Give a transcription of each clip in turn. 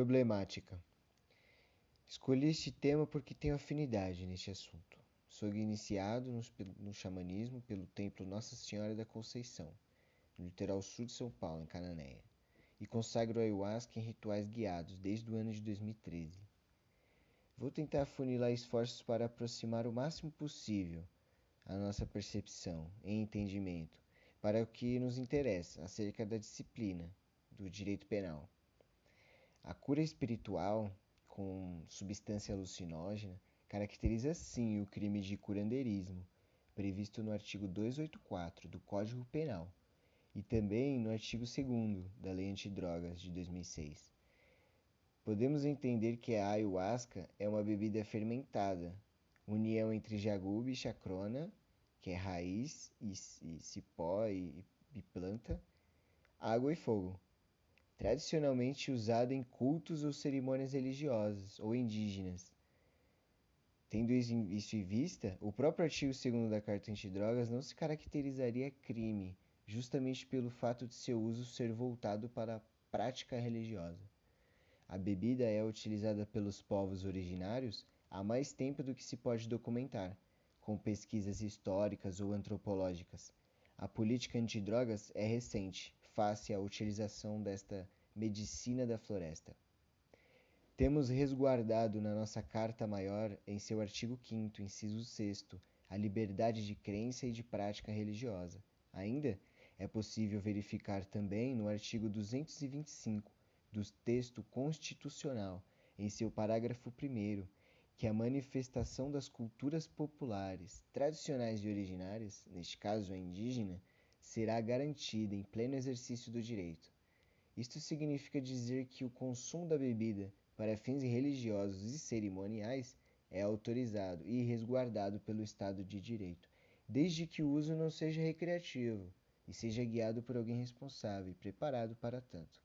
Problemática. Escolhi este tema porque tenho afinidade neste assunto. Sou iniciado no, no xamanismo pelo Templo Nossa Senhora da Conceição, no litoral sul de São Paulo, em Cananéia, e consagro ayahuasca em rituais guiados desde o ano de 2013. Vou tentar funilar esforços para aproximar o máximo possível a nossa percepção e entendimento para o que nos interessa acerca da disciplina do direito penal. A cura espiritual com substância alucinógena caracteriza sim o crime de curandeirismo, previsto no artigo 284 do Código Penal e também no artigo 2 da Lei Antidrogas de 2006. Podemos entender que a ayahuasca é uma bebida fermentada, união entre jagube e chacrona, que é raiz e, cipó e planta, água e fogo tradicionalmente usada em cultos ou cerimônias religiosas ou indígenas. Tendo isso em vista, o próprio artigo 2 da Carta Antidrogas não se caracterizaria crime, justamente pelo fato de seu uso ser voltado para a prática religiosa. A bebida é utilizada pelos povos originários há mais tempo do que se pode documentar, com pesquisas históricas ou antropológicas. A política antidrogas é recente, face à utilização desta medicina da floresta. Temos resguardado na nossa Carta Maior, em seu artigo 5, inciso 6, a liberdade de crença e de prática religiosa. Ainda é possível verificar também no artigo 225 do texto constitucional, em seu parágrafo 1, que a manifestação das culturas populares, tradicionais e originárias, neste caso a indígena, será garantida em pleno exercício do direito. Isto significa dizer que o consumo da bebida para fins religiosos e cerimoniais é autorizado e resguardado pelo Estado de Direito, desde que o uso não seja recreativo e seja guiado por alguém responsável e preparado para tanto.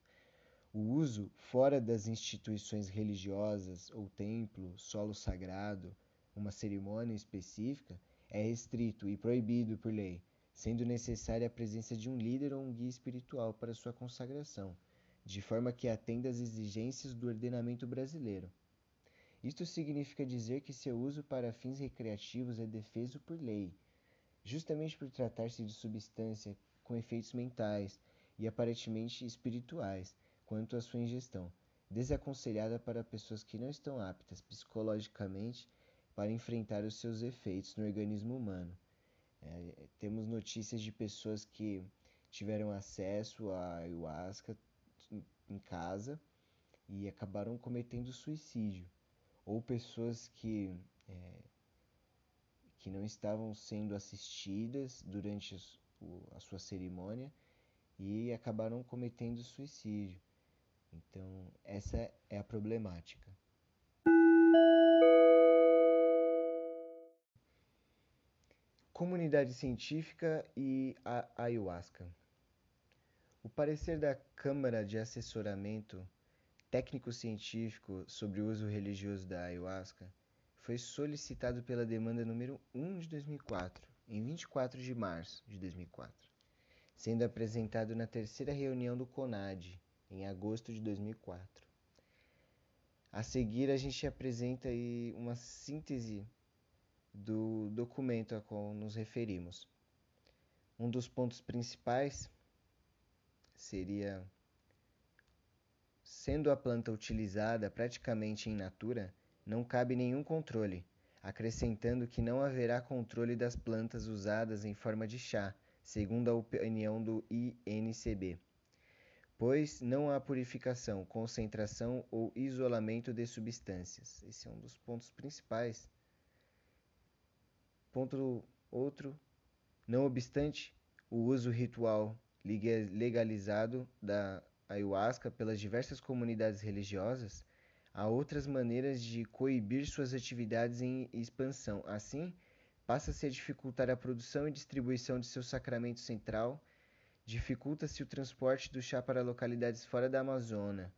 O uso fora das instituições religiosas ou templo, solo sagrado, uma cerimônia específica, é restrito e proibido por lei, sendo necessária a presença de um líder ou um guia espiritual para sua consagração, de forma que atenda às exigências do ordenamento brasileiro. Isto significa dizer que seu uso para fins recreativos é defeso por lei, justamente por tratar-se de substância com efeitos mentais e aparentemente espirituais quanto à sua ingestão, desaconselhada para pessoas que não estão aptas psicologicamente para enfrentar os seus efeitos no organismo humano. É, temos notícias de pessoas que tiveram acesso à ayahuasca em casa e acabaram cometendo suicídio, ou pessoas que, é, que não estavam sendo assistidas durante a sua cerimônia e acabaram cometendo suicídio. Então, essa é a problemática. Comunidade científica e a ayahuasca. O parecer da Câmara de Assessoramento Técnico-Científico sobre o uso religioso da ayahuasca foi solicitado pela demanda número 1 de 2004, em 24 de março de 2004, sendo apresentado na terceira reunião do CONAD, em agosto de 2004. A seguir, a gente apresenta uma síntese do documento a qual nos referimos. Um dos pontos principais seria sendo a planta utilizada praticamente em natura, não cabe nenhum controle, acrescentando que não haverá controle das plantas usadas em forma de chá, segundo a opinião do INCB, pois não há purificação, concentração ou isolamento de substâncias. Esse é um dos pontos principais Ponto outro, não obstante o uso ritual legalizado da ayahuasca pelas diversas comunidades religiosas, há outras maneiras de coibir suas atividades em expansão. Assim, passa-se a dificultar a produção e distribuição de seu sacramento central, dificulta-se o transporte do chá para localidades fora da Amazônia,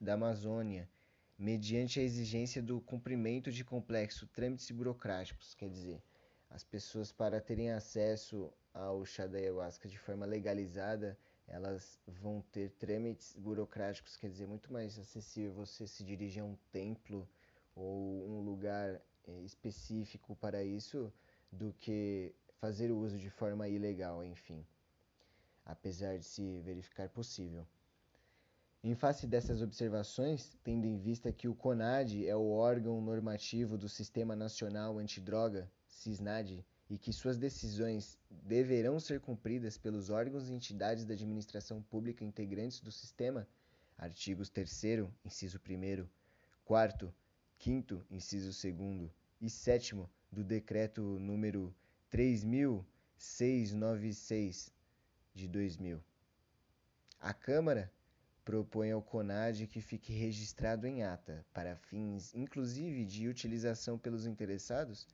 da Amazônia, mediante a exigência do cumprimento de complexos trâmites burocráticos, quer dizer, as pessoas para terem acesso ao chá da ayahuasca de forma legalizada, elas vão ter trâmites burocráticos, quer dizer, muito mais acessível você se dirigir a um templo ou um lugar é, específico para isso do que fazer o uso de forma ilegal, enfim, apesar de se verificar possível. Em face dessas observações, tendo em vista que o CONAD é o órgão normativo do Sistema Nacional Antidroga, SISNAD, e que suas decisões deverão ser cumpridas pelos órgãos e entidades da administração pública integrantes do sistema, artigos 3 inciso 1 4 5 inciso 2 e 7 do decreto número 3696 de 2000. A Câmara propõe ao CONAD que fique registrado em ata, para fins inclusive de utilização pelos interessados,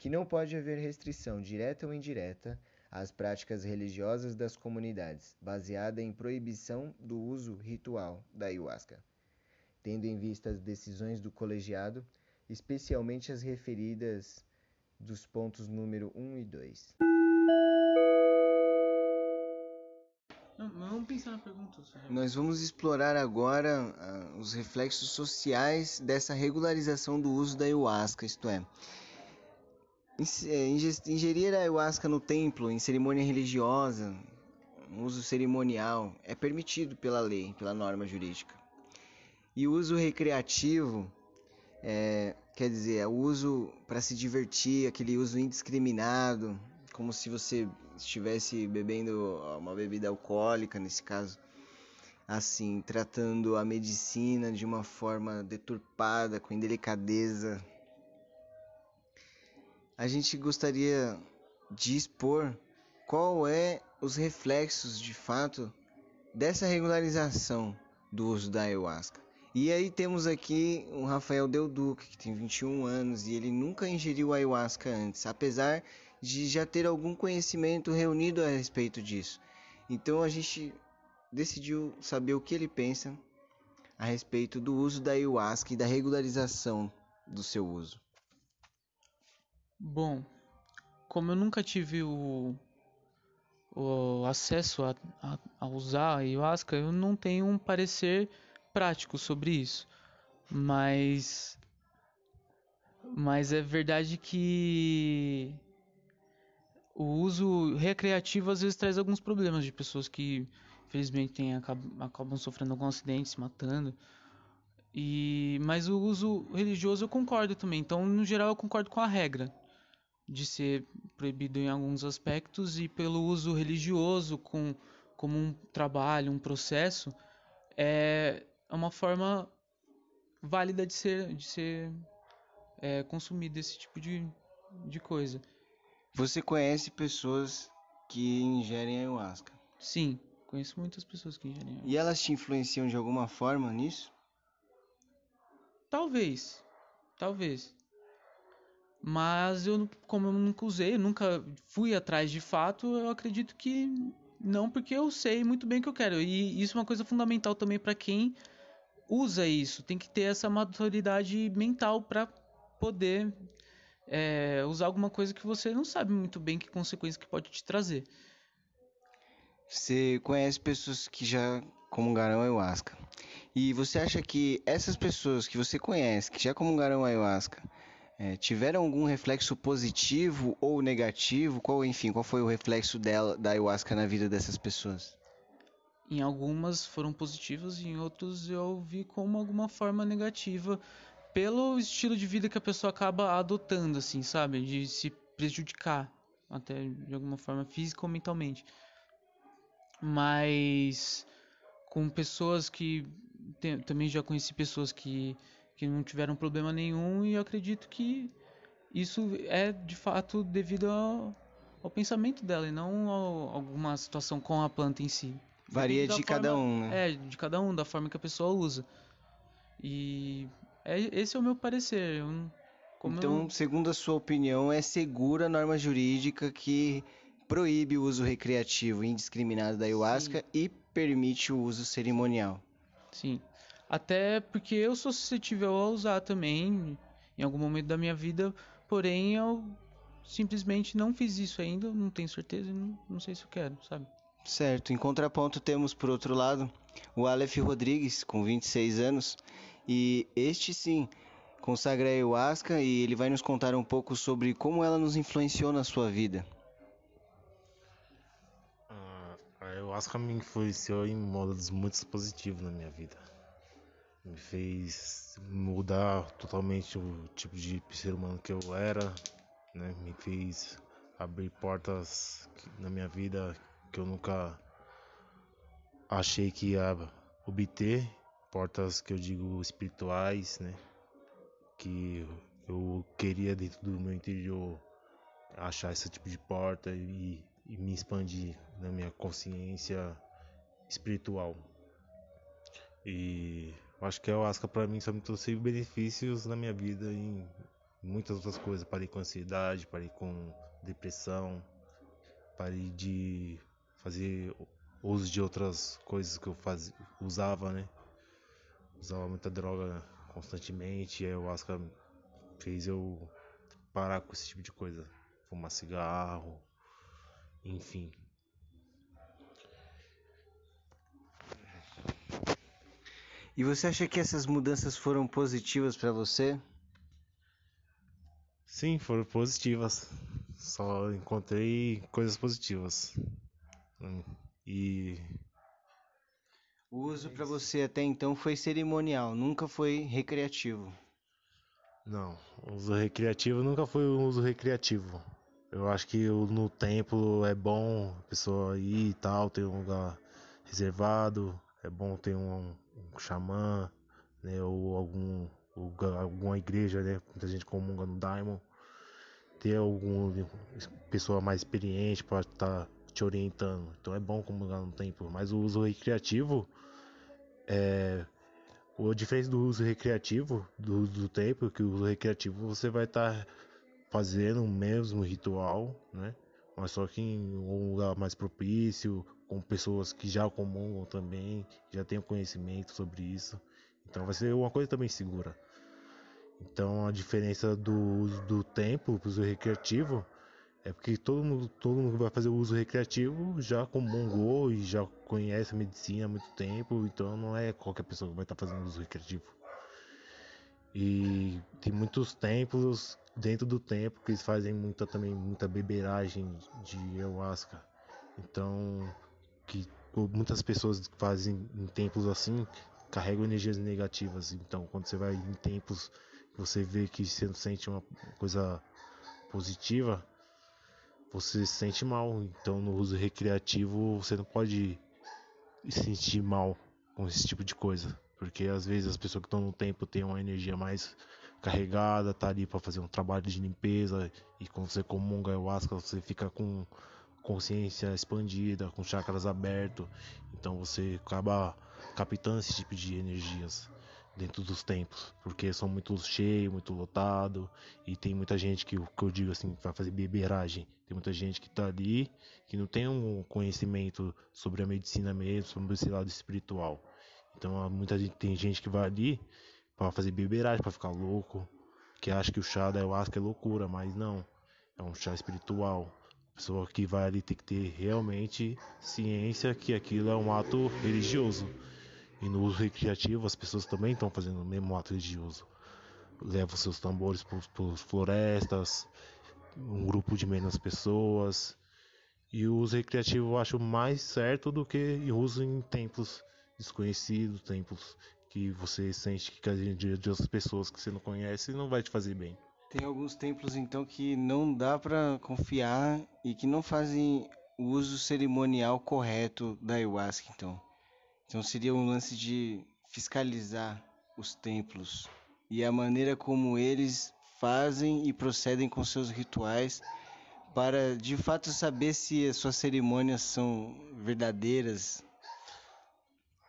que não pode haver restrição direta ou indireta às práticas religiosas das comunidades, baseada em proibição do uso ritual da ayahuasca, tendo em vista as decisões do colegiado, especialmente as referidas dos pontos número 1 e 2. vamos pensar na pergunta. Nós vamos explorar agora uh, os reflexos sociais dessa regularização do uso da ayahuasca, isto é, ingerir ayahuasca no templo, em cerimônia religiosa, uso cerimonial, é permitido pela lei, pela norma jurídica. E o uso recreativo, é, quer dizer, é o uso para se divertir, aquele uso indiscriminado, como se você estivesse bebendo uma bebida alcoólica, nesse caso, assim, tratando a medicina de uma forma deturpada, com indelicadeza, a gente gostaria de expor qual é os reflexos de fato dessa regularização do uso da ayahuasca. E aí temos aqui o Rafael Del Duque, que tem 21 anos e ele nunca ingeriu ayahuasca antes, apesar de já ter algum conhecimento reunido a respeito disso. Então a gente decidiu saber o que ele pensa a respeito do uso da ayahuasca e da regularização do seu uso. Bom, como eu nunca tive o, o acesso a, a, a usar a ayahuasca, eu não tenho um parecer prático sobre isso. Mas mas é verdade que o uso recreativo às vezes traz alguns problemas de pessoas que infelizmente tem, acabam, acabam sofrendo algum acidente, se matando. E mas o uso religioso eu concordo também. Então, no geral, eu concordo com a regra de ser proibido em alguns aspectos e pelo uso religioso com, como um trabalho, um processo, é uma forma válida de ser, de ser é, consumido esse tipo de, de coisa. Você conhece pessoas que ingerem ayahuasca? Sim, conheço muitas pessoas que ingerem ayahuasca. E elas te influenciam de alguma forma nisso? Talvez, talvez. Mas eu, como eu nunca usei, nunca fui atrás de fato, eu acredito que não, porque eu sei muito bem o que eu quero. E isso é uma coisa fundamental também para quem usa isso. Tem que ter essa maturidade mental para poder é, usar alguma coisa que você não sabe muito bem que consequência que pode te trazer. Você conhece pessoas que já comungaram ayahuasca. E você acha que essas pessoas que você conhece, que já comungaram ayahuasca, é, tiveram algum reflexo positivo ou negativo? Qual, enfim, qual foi o reflexo dela, da ayahuasca na vida dessas pessoas? Em algumas foram positivas em outros eu vi como alguma forma negativa pelo estilo de vida que a pessoa acaba adotando, assim, sabe? De se prejudicar até de alguma forma física ou mentalmente. Mas com pessoas que tem, também já conheci pessoas que que não tiveram problema nenhum e eu acredito que isso é de fato devido ao, ao pensamento dela e não a alguma situação com a planta em si. Varia de forma, cada um, né? É, de cada um, da forma que a pessoa usa. E é, esse é o meu parecer. Eu, então, eu... segundo a sua opinião, é segura a norma jurídica que proíbe o uso recreativo indiscriminado da ayahuasca Sim. e permite o uso cerimonial. Sim. Até porque eu sou suscetível a usar também em algum momento da minha vida, porém eu simplesmente não fiz isso ainda, não tenho certeza, não, não sei se eu quero, sabe? Certo. Em contraponto, temos, por outro lado, o Aleph Rodrigues, com 26 anos, e este sim consagra a ayahuasca e ele vai nos contar um pouco sobre como ela nos influenciou na sua vida. Ah, a ayahuasca me influenciou em modos muito positivos na minha vida. Me fez mudar totalmente o tipo de ser humano que eu era, né? Me fez abrir portas na minha vida que eu nunca achei que ia obter, portas que eu digo espirituais, né? Que eu queria dentro do meu interior achar esse tipo de porta e, e me expandir na minha consciência espiritual. E acho que a ayahuasca para mim só me trouxe benefícios na minha vida em muitas outras coisas. Parei com ansiedade, parei com depressão, parei de fazer uso de outras coisas que eu fazia, usava, né? Usava muita droga constantemente, e a ayahuasca fez eu parar com esse tipo de coisa. Fumar cigarro, enfim. E você acha que essas mudanças foram positivas para você? Sim, foram positivas. Só encontrei coisas positivas. E o uso para você até então foi cerimonial, nunca foi recreativo. Não, o uso recreativo nunca foi um uso recreativo. Eu acho que no templo é bom a pessoa ir e tal, ter um lugar reservado, é bom ter um, um xamã, né, ou algum alguma igreja, né, muita gente comunga no Daimon, ter alguma pessoa mais experiente para estar tá te orientando. Então é bom comungar no templo, mas o uso recreativo é o diferente do uso recreativo do, do templo, que o uso recreativo você vai estar tá fazendo o mesmo ritual, né? Mas só que em um lugar mais propício, com pessoas que já comungam também, já têm conhecimento sobre isso. Então vai ser uma coisa também segura. Então a diferença do do templo para o uso recreativo é porque todo mundo, todo mundo que vai fazer o uso recreativo já comungou e já conhece a medicina há muito tempo, então não é qualquer pessoa que vai estar fazendo uso recreativo. E tem muitos templos dentro do templo que eles fazem muita também muita beberagem de ayahuasca. Então, que muitas pessoas fazem em templos assim carregam energias negativas. Então, quando você vai em templos, você vê que você sente uma coisa positiva, você se sente mal. Então, no uso recreativo, você não pode se sentir mal com esse tipo de coisa. Porque às vezes as pessoas que estão no tempo têm uma energia mais carregada, tá ali para fazer um trabalho de limpeza. E quando você comunga ayahuasca, você fica com consciência expandida, com chakras abertos. Então você acaba captando esse tipo de energias dentro dos templos, porque são muito cheios, muito lotado e tem muita gente que, que eu digo assim, vai fazer beberagem. Tem muita gente que está ali que não tem um conhecimento sobre a medicina mesmo, sobre esse lado espiritual. Então muita gente tem gente que vai ali para fazer beberagem, para ficar louco, que acha que o chá da ayahuasca é loucura, mas não. É um chá espiritual. A pessoa que vai ali tem que ter realmente ciência que aquilo é um ato religioso. E no uso recreativo as pessoas também estão fazendo o mesmo ato religioso. Levam seus tambores para florestas, um grupo de menos pessoas. E o uso recreativo eu acho mais certo do que o uso em templos desconhecidos, templos que você sente que a energia de outras pessoas que você não conhece não vai te fazer bem. Tem alguns templos então que não dá para confiar e que não fazem o uso cerimonial correto da ayahuasca, então. Então seria um lance de fiscalizar os templos e a maneira como eles fazem e procedem com seus rituais para de fato saber se as suas cerimônias são verdadeiras.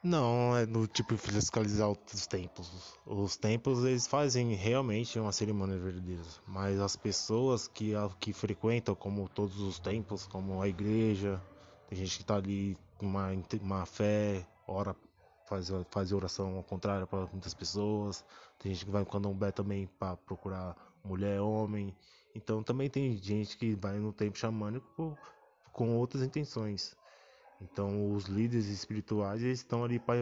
Não, é do tipo fiscalizar os templos. Os templos eles fazem realmente uma cerimônia verdadeira, mas as pessoas que, que frequentam, como todos os templos, como a igreja, tem gente que está ali com uma, uma fé ora faz, faz oração ao contrário para muitas pessoas. Tem gente que vai no candomblé também para procurar mulher, homem. Então também tem gente que vai no tempo xamânico com outras intenções. Então, os líderes espirituais eles estão ali para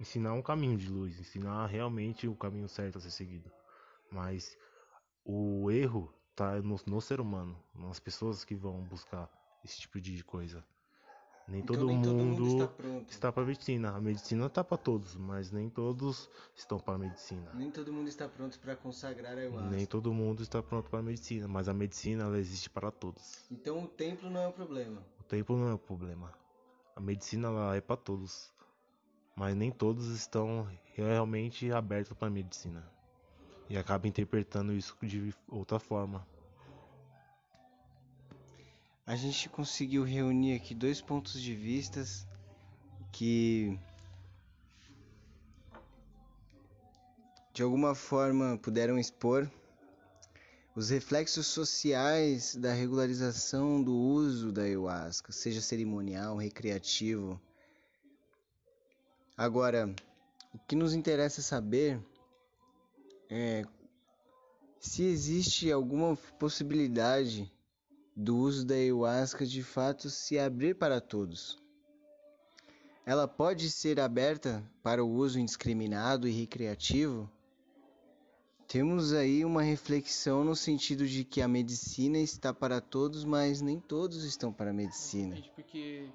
ensinar um caminho de luz, ensinar realmente o caminho certo a ser seguido. Mas o erro está no, no, ser humano, nas pessoas que vão buscar esse tipo de coisa. Nem, então, todo, nem mundo todo, mundo está para medicina. A medicina está para todos, mas nem todos estão para a medicina. Nem todo mundo está pronto para consagrar a ayahuasca. Nem todo mundo está pronto para a medicina, mas a medicina ela existe para todos. Então o templo não é o problema. O templo não é o problema. A medicina ela é para todos, mas nem todos estão realmente abertos para a medicina e acaba interpretando isso de outra forma. A gente conseguiu reunir aqui dois pontos de vistas que de alguma forma puderam expor os reflexos sociais da regularização do uso da ayahuasca, seja cerimonial, recreativo. Agora, o que nos interessa saber é se existe alguma possibilidade do uso da ayahuasca de fato se abrir para todos. Ela pode ser aberta para o uso indiscriminado e recreativo? Temos aí uma reflexão no sentido de que a medicina está para todos, mas nem todos estão para a medicina. Porque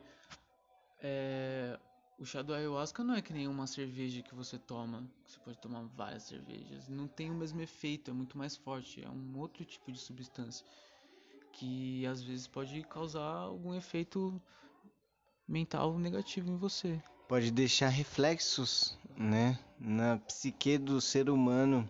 é, o chá do ayahuasca não é que nem uma cerveja que você toma. Você pode tomar várias cervejas. Não tem o mesmo efeito, é muito mais forte. É um outro tipo de substância que às vezes pode causar algum efeito mental negativo em você. Pode deixar reflexos, né, na psique do ser humano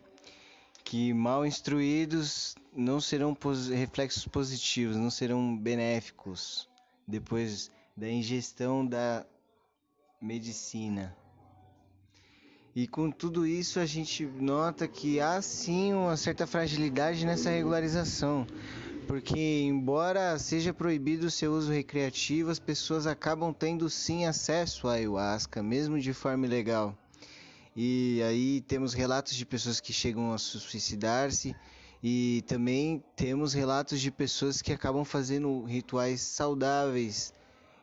que mal instruídos não serão pos reflexos positivos, não serão benéficos depois da ingestão da medicina. E com tudo isso a gente nota que há sim uma certa fragilidade nessa regularização porque embora seja proibido o seu uso recreativo, as pessoas acabam tendo sim acesso à ayahuasca, mesmo de forma ilegal. E aí temos relatos de pessoas que chegam a suicidar-se e também temos relatos de pessoas que acabam fazendo rituais saudáveis,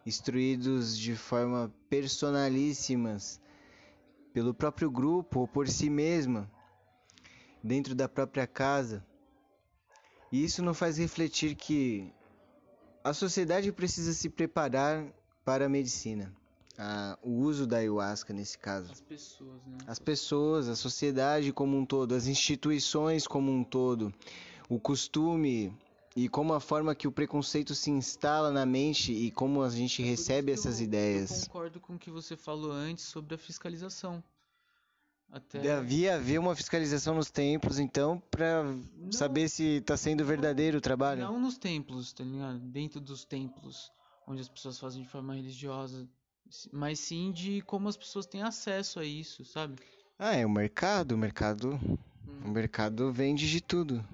instruídos de forma personalíssimas pelo próprio grupo ou por si mesma, dentro da própria casa. E isso nos faz refletir que a sociedade precisa se preparar para a medicina. O uso da ayahuasca nesse caso. As pessoas, né? As pessoas, a sociedade como um todo, as instituições como um todo, o costume e como a forma que o preconceito se instala na mente e como a gente recebe essas eu, ideias. Eu concordo com o que você falou antes sobre a fiscalização. Até... Devia haver uma fiscalização nos templos, então, para saber se está sendo verdadeiro o trabalho. Não nos templos, tá ligado? Dentro dos templos, onde as pessoas fazem de forma religiosa, mas sim de como as pessoas têm acesso a isso, sabe? Ah, é o mercado, o mercado, hum. o mercado vende de tudo.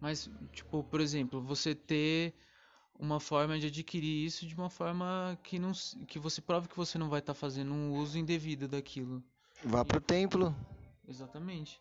Mas, tipo, por exemplo, você ter uma forma de adquirir isso de uma forma que não que você prove que você não vai estar tá fazendo um uso indevido daquilo. Vá pro templo. Exatamente.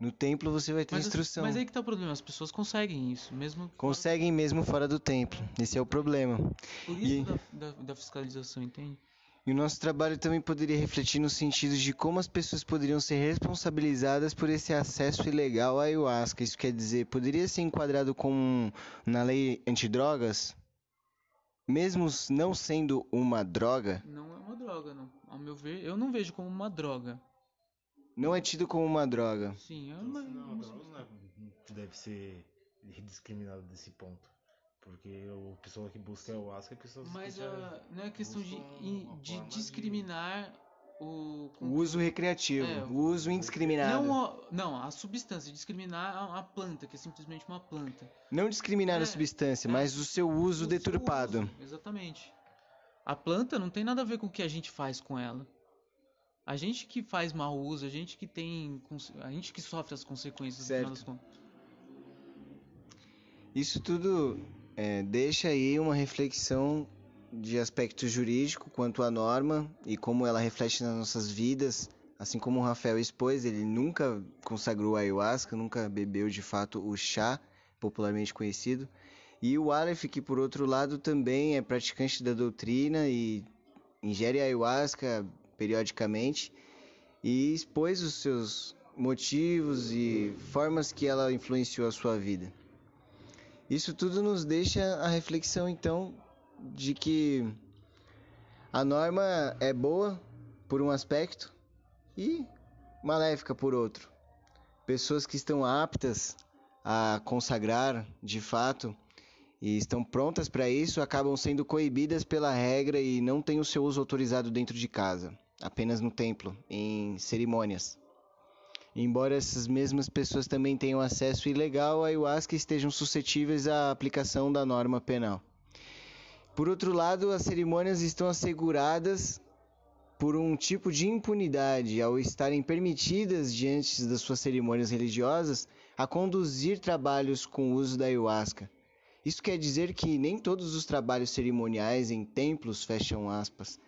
No templo você vai ter mas, instrução. Mas aí que tá o problema, as pessoas conseguem isso, mesmo. Conseguem fora... mesmo fora do templo. Esse é o problema. Por isso e... da, da, da fiscalização, entende? E o nosso trabalho também poderia refletir no sentido de como as pessoas poderiam ser responsabilizadas por esse acesso ilegal à ayahuasca. Isso quer dizer, poderia ser enquadrado como na lei antidrogas? Mesmo não sendo uma droga? Não é uma droga, não ao meu ver, eu não vejo como uma droga. Não é tido como uma droga. Sim, é uma. Não, droga não é, deve ser discriminado desse ponto. Porque o pessoa que busca é o Asca é pessoas Mas que a, não é questão de, de discriminar de... o. O uso recreativo, é, o uso indiscriminado. Não, não, a substância, discriminar a, a, planta, que é simplesmente uma planta. Não discriminar é, a substância, é, mas o seu uso o deturpado. Seu uso, exatamente. A planta não tem nada a ver com o que a gente faz com ela. A gente que faz mau uso, a gente que tem. A gente que sofre as consequências certo. no final das contas. Isso tudo é, deixa aí uma reflexão de aspecto jurídico quanto à norma e como ela reflete nas nossas vidas. Assim como o Rafael expôs, ele nunca consagrou a ayahuasca, nunca bebeu de fato o chá, popularmente conhecido. E o Aleph, que por outro lado também é praticante da doutrina e ingere ayahuasca periodicamente e expôs os seus motivos e formas que ela influenciou a sua vida. Isso tudo nos deixa a reflexão então de que a norma é boa por um aspecto e maléfica por outro. Pessoas que estão aptas a consagrar de fato e estão prontas para isso acabam sendo coibidas pela regra e não têm o seu uso autorizado dentro de casa, apenas no templo, em cerimônias. Embora essas mesmas pessoas também tenham acesso ilegal à ayahuasca estejam suscetíveis à aplicação da norma penal. Por outro lado, as cerimônias estão asseguradas por um tipo de impunidade ao estarem permitidas diante das suas cerimônias religiosas a conduzir trabalhos com o uso da ayahuasca. Isso quer dizer que nem todos os trabalhos cerimoniais em templos, fecham aspas,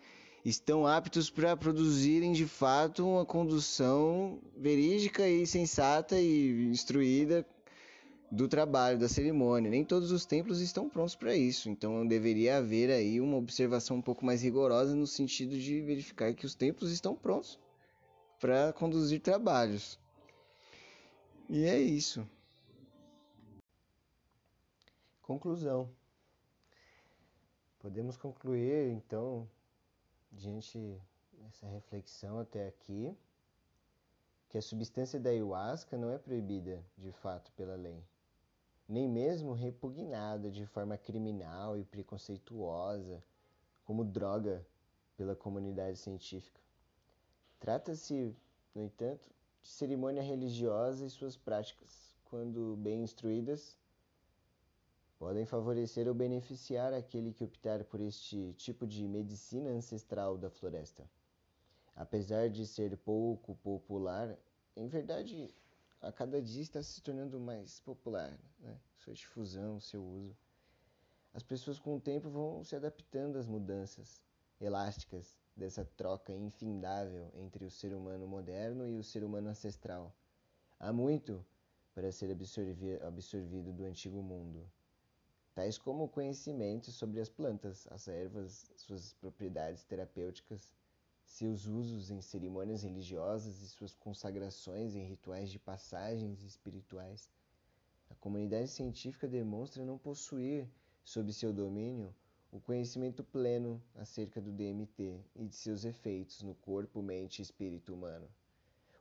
estão aptos para produzirem de fato uma condução verídica e sensata e instruída do trabalho, da cerimônia. Nem todos os templos estão prontos para isso, então deveria haver aí uma observação um pouco mais rigorosa no sentido de verificar que os templos estão prontos para conduzir trabalhos. E é isso. Conclusão. Podemos concluir então diante dessa reflexão até aqui, que a substância da ayahuasca não é proibida de fato pela lei, nem mesmo repugnada de forma criminal e preconceituosa como droga pela comunidade científica. Trata-se, no entanto, de cerimônia religiosa e suas práticas, quando bem instruídas, podem favorecer ou beneficiar aquele que optar por este tipo de medicina ancestral da floresta. Apesar de ser pouco popular, em verdade, a cada dia está se tornando mais popular, né? sua difusão, seu uso. As pessoas com o tempo vão se adaptando às mudanças elásticas dessa troca infindável entre o ser humano moderno e o ser humano ancestral. Há muito para ser absorvido do antigo mundo tais como o conhecimento sobre as plantas, as ervas, suas propriedades terapêuticas, seus usos em cerimônias religiosas e suas consagrações em rituais de passagens espirituais. A comunidade científica demonstra não possuir, sob seu domínio, o conhecimento pleno acerca do DMT e de seus efeitos no corpo, mente e espírito humano.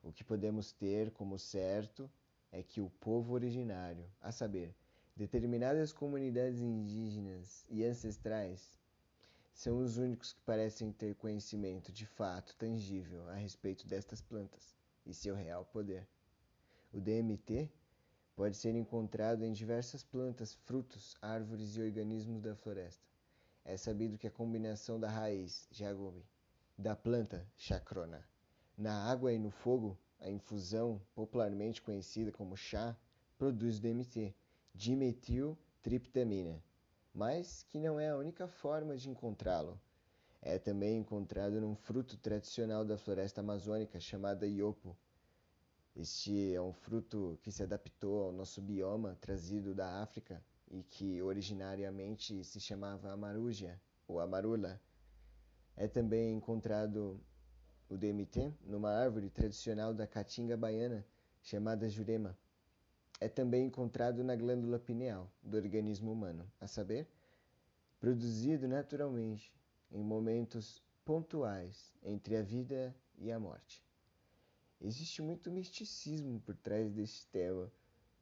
O que podemos ter como certo é que o povo originário, a saber, Determinadas comunidades indígenas e ancestrais são os únicos que parecem ter conhecimento de fato tangível a respeito destas plantas e seu real poder. O DMT pode ser encontrado em diversas plantas, frutos, árvores e organismos da floresta. É sabido que a combinação da raiz, jagobi, da planta, chacrona, na água e no fogo, a infusão, popularmente conhecida como chá, produz DMT dimetiltriptamina, mas que não é a única forma de encontrá-lo. É também encontrado num fruto tradicional da floresta amazônica chamada iopo. Este é um fruto que se adaptou ao nosso bioma trazido da África e que originariamente se chamava amarúgia ou amarula. É também encontrado o DMT numa árvore tradicional da caatinga baiana chamada jurema é também encontrado na glândula pineal do organismo humano, a saber, produzido naturalmente em momentos pontuais entre a vida e a morte. Existe muito misticismo por trás deste tema,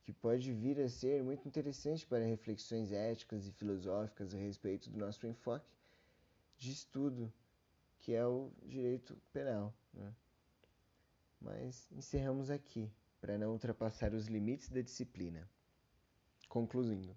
que pode vir a ser muito interessante para reflexões éticas e filosóficas a respeito do nosso enfoque de estudo, que é o direito penal. Né? Mas encerramos aqui para não ultrapassar os limites da disciplina. Concluindo,